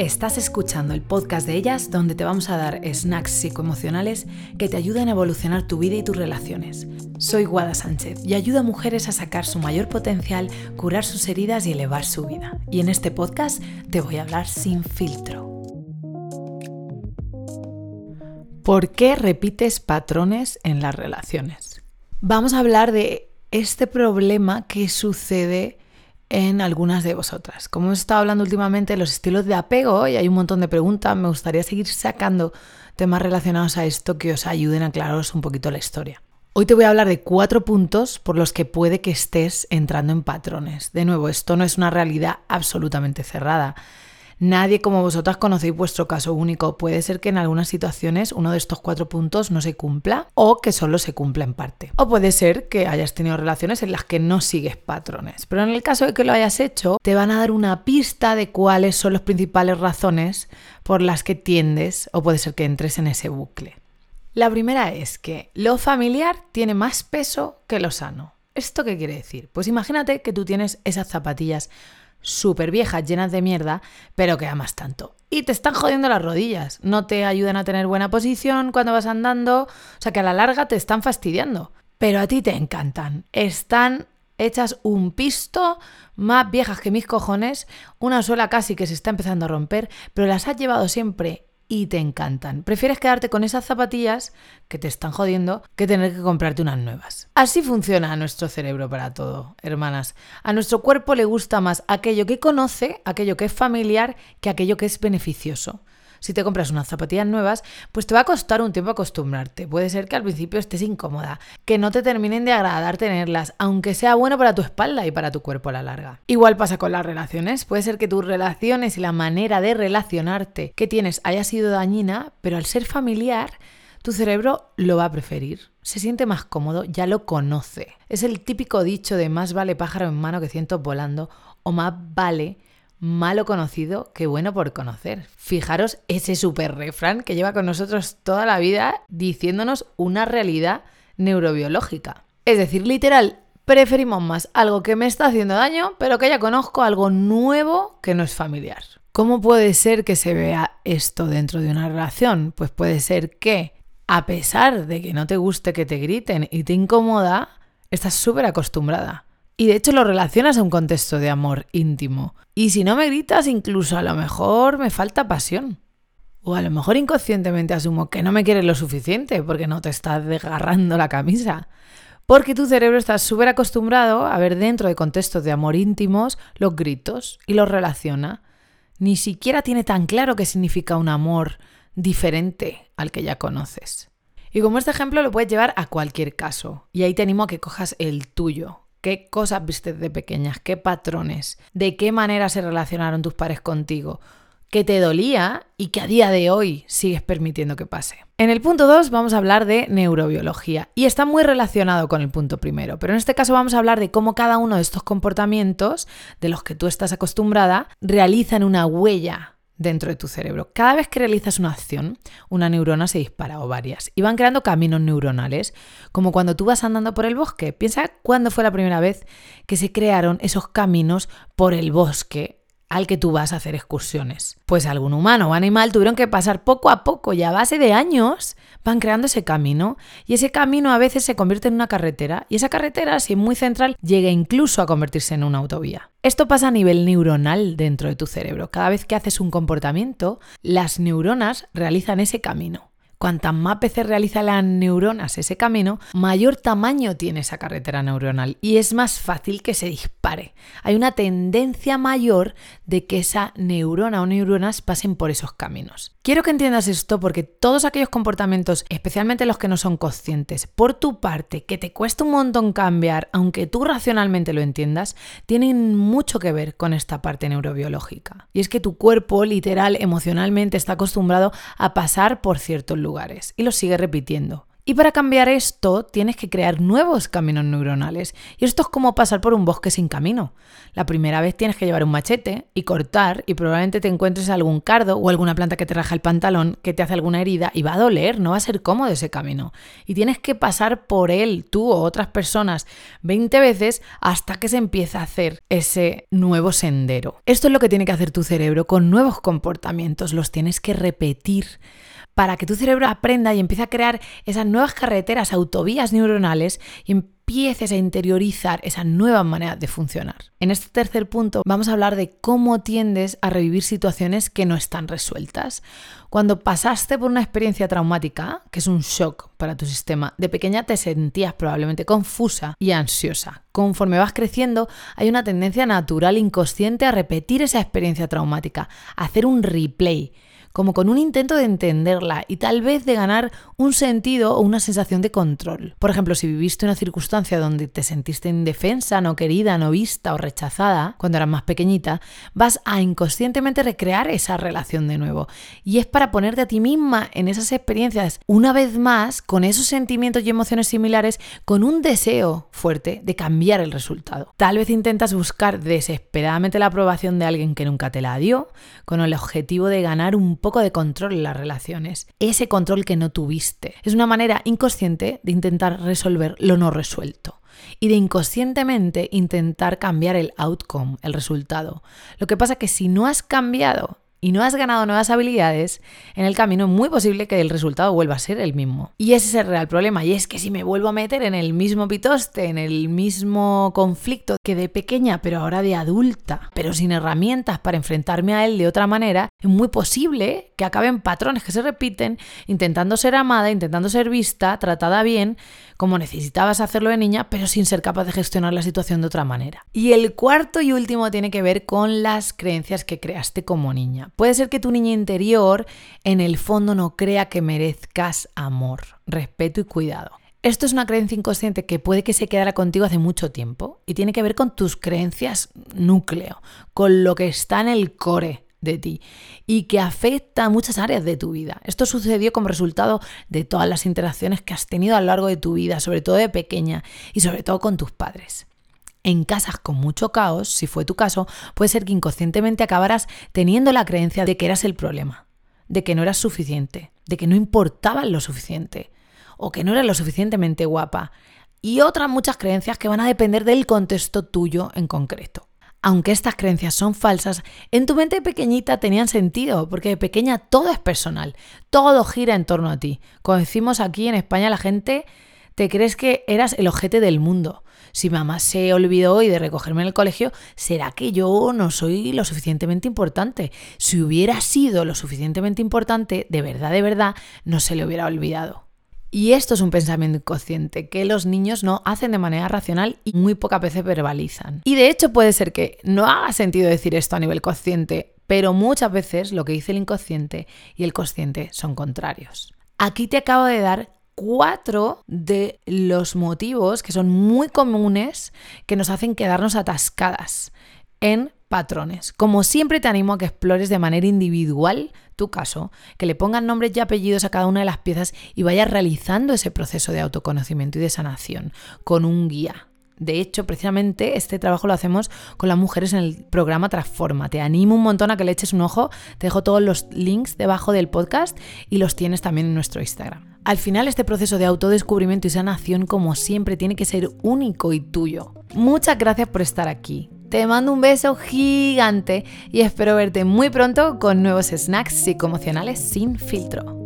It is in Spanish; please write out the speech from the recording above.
Estás escuchando el podcast de ellas donde te vamos a dar snacks psicoemocionales que te ayuden a evolucionar tu vida y tus relaciones. Soy Guada Sánchez y ayudo a mujeres a sacar su mayor potencial, curar sus heridas y elevar su vida. Y en este podcast te voy a hablar sin filtro. ¿Por qué repites patrones en las relaciones? Vamos a hablar de este problema que sucede en algunas de vosotras. Como hemos estado hablando últimamente de los estilos de apego y hay un montón de preguntas, me gustaría seguir sacando temas relacionados a esto que os ayuden a aclararos un poquito la historia. Hoy te voy a hablar de cuatro puntos por los que puede que estés entrando en patrones. De nuevo, esto no es una realidad absolutamente cerrada. Nadie como vosotras conocéis vuestro caso único. Puede ser que en algunas situaciones uno de estos cuatro puntos no se cumpla o que solo se cumpla en parte. O puede ser que hayas tenido relaciones en las que no sigues patrones. Pero en el caso de que lo hayas hecho, te van a dar una pista de cuáles son las principales razones por las que tiendes o puede ser que entres en ese bucle. La primera es que lo familiar tiene más peso que lo sano. ¿Esto qué quiere decir? Pues imagínate que tú tienes esas zapatillas súper viejas, llenas de mierda, pero que amas tanto. Y te están jodiendo las rodillas, no te ayudan a tener buena posición cuando vas andando, o sea que a la larga te están fastidiando. Pero a ti te encantan, están hechas un pisto, más viejas que mis cojones, una sola casi que se está empezando a romper, pero las has llevado siempre y te encantan. Prefieres quedarte con esas zapatillas que te están jodiendo que tener que comprarte unas nuevas. Así funciona nuestro cerebro para todo, hermanas. A nuestro cuerpo le gusta más aquello que conoce, aquello que es familiar, que aquello que es beneficioso si te compras unas zapatillas nuevas, pues te va a costar un tiempo acostumbrarte. Puede ser que al principio estés incómoda, que no te terminen de agradar tenerlas, aunque sea bueno para tu espalda y para tu cuerpo a la larga. Igual pasa con las relaciones. Puede ser que tus relaciones y la manera de relacionarte que tienes haya sido dañina, pero al ser familiar, tu cerebro lo va a preferir. Se siente más cómodo, ya lo conoce. Es el típico dicho de más vale pájaro en mano que cientos volando, o más vale malo conocido que bueno por conocer. Fijaros ese super refrán que lleva con nosotros toda la vida diciéndonos una realidad neurobiológica. Es decir, literal, preferimos más algo que me está haciendo daño, pero que ya conozco algo nuevo que no es familiar. ¿Cómo puede ser que se vea esto dentro de una relación? Pues puede ser que, a pesar de que no te guste que te griten y te incomoda, estás súper acostumbrada. Y de hecho lo relacionas a un contexto de amor íntimo. Y si no me gritas, incluso a lo mejor me falta pasión. O a lo mejor inconscientemente asumo que no me quieres lo suficiente porque no te estás desgarrando la camisa. Porque tu cerebro está súper acostumbrado a ver dentro de contextos de amor íntimos los gritos y los relaciona. Ni siquiera tiene tan claro qué significa un amor diferente al que ya conoces. Y como este ejemplo lo puedes llevar a cualquier caso. Y ahí te animo a que cojas el tuyo, qué cosas viste de pequeñas, qué patrones, de qué manera se relacionaron tus padres contigo, que te dolía y que a día de hoy sigues permitiendo que pase. En el punto 2 vamos a hablar de neurobiología y está muy relacionado con el punto primero, pero en este caso vamos a hablar de cómo cada uno de estos comportamientos de los que tú estás acostumbrada realizan una huella dentro de tu cerebro. Cada vez que realizas una acción, una neurona se dispara o varias y van creando caminos neuronales, como cuando tú vas andando por el bosque. Piensa cuándo fue la primera vez que se crearon esos caminos por el bosque al que tú vas a hacer excursiones. Pues algún humano o animal tuvieron que pasar poco a poco y a base de años van creando ese camino y ese camino a veces se convierte en una carretera y esa carretera, si es muy central, llega incluso a convertirse en una autovía. Esto pasa a nivel neuronal dentro de tu cerebro. Cada vez que haces un comportamiento, las neuronas realizan ese camino. Cuantas más veces realiza las neuronas ese camino, mayor tamaño tiene esa carretera neuronal y es más fácil que se dispare. Hay una tendencia mayor de que esa neurona o neuronas pasen por esos caminos. Quiero que entiendas esto porque todos aquellos comportamientos, especialmente los que no son conscientes, por tu parte, que te cuesta un montón cambiar, aunque tú racionalmente lo entiendas, tienen mucho que ver con esta parte neurobiológica. Y es que tu cuerpo, literal, emocionalmente, está acostumbrado a pasar por ciertos lugares y lo sigue repitiendo. Y para cambiar esto tienes que crear nuevos caminos neuronales. Y esto es como pasar por un bosque sin camino. La primera vez tienes que llevar un machete y cortar y probablemente te encuentres algún cardo o alguna planta que te raja el pantalón, que te hace alguna herida y va a doler, no va a ser cómodo ese camino. Y tienes que pasar por él, tú o otras personas, 20 veces hasta que se empieza a hacer ese nuevo sendero. Esto es lo que tiene que hacer tu cerebro con nuevos comportamientos, los tienes que repetir para que tu cerebro aprenda y empiece a crear esas nuevas carreteras, autovías neuronales y empieces a interiorizar esa nueva manera de funcionar. En este tercer punto vamos a hablar de cómo tiendes a revivir situaciones que no están resueltas. Cuando pasaste por una experiencia traumática, que es un shock para tu sistema, de pequeña te sentías probablemente confusa y ansiosa. Conforme vas creciendo, hay una tendencia natural inconsciente a repetir esa experiencia traumática, a hacer un replay como con un intento de entenderla y tal vez de ganar un sentido o una sensación de control. Por ejemplo, si viviste una circunstancia donde te sentiste indefensa, no querida, no vista o rechazada cuando eras más pequeñita, vas a inconscientemente recrear esa relación de nuevo. Y es para ponerte a ti misma en esas experiencias una vez más con esos sentimientos y emociones similares con un deseo fuerte de cambiar el resultado. Tal vez intentas buscar desesperadamente la aprobación de alguien que nunca te la dio, con el objetivo de ganar un poco de control en las relaciones, ese control que no tuviste. Es una manera inconsciente de intentar resolver lo no resuelto y de inconscientemente intentar cambiar el outcome, el resultado. Lo que pasa que si no has cambiado y no has ganado nuevas habilidades, en el camino es muy posible que el resultado vuelva a ser el mismo. Y ese es el real problema, y es que si me vuelvo a meter en el mismo pitoste, en el mismo conflicto que de pequeña, pero ahora de adulta, pero sin herramientas para enfrentarme a él de otra manera, es muy posible que acaben patrones que se repiten, intentando ser amada, intentando ser vista, tratada bien, como necesitabas hacerlo de niña, pero sin ser capaz de gestionar la situación de otra manera. Y el cuarto y último tiene que ver con las creencias que creaste como niña. Puede ser que tu niña interior en el fondo no crea que merezcas amor, respeto y cuidado. Esto es una creencia inconsciente que puede que se quedara contigo hace mucho tiempo y tiene que ver con tus creencias núcleo, con lo que está en el core de ti y que afecta a muchas áreas de tu vida. Esto sucedió como resultado de todas las interacciones que has tenido a lo largo de tu vida, sobre todo de pequeña y sobre todo con tus padres. En casas con mucho caos, si fue tu caso, puede ser que inconscientemente acabaras teniendo la creencia de que eras el problema, de que no eras suficiente, de que no importabas lo suficiente o que no eras lo suficientemente guapa y otras muchas creencias que van a depender del contexto tuyo en concreto aunque estas creencias son falsas, en tu mente pequeñita tenían sentido, porque de pequeña todo es personal, todo gira en torno a ti. Como decimos aquí en España, la gente te crees que eras el ojete del mundo. Si mamá se olvidó hoy de recogerme en el colegio, ¿será que yo no soy lo suficientemente importante? Si hubiera sido lo suficientemente importante, de verdad, de verdad, no se le hubiera olvidado. Y esto es un pensamiento inconsciente que los niños no hacen de manera racional y muy pocas veces verbalizan. Y de hecho puede ser que no haga sentido decir esto a nivel consciente, pero muchas veces lo que dice el inconsciente y el consciente son contrarios. Aquí te acabo de dar cuatro de los motivos que son muy comunes que nos hacen quedarnos atascadas en patrones. Como siempre te animo a que explores de manera individual tu caso, que le pongas nombres y apellidos a cada una de las piezas y vayas realizando ese proceso de autoconocimiento y de sanación con un guía. De hecho, precisamente este trabajo lo hacemos con las mujeres en el programa Transforma. Te animo un montón a que le eches un ojo. Te dejo todos los links debajo del podcast y los tienes también en nuestro Instagram. Al final, este proceso de autodescubrimiento y sanación, como siempre, tiene que ser único y tuyo. Muchas gracias por estar aquí. Te mando un beso gigante y espero verte muy pronto con nuevos snacks psicoemocionales sin filtro.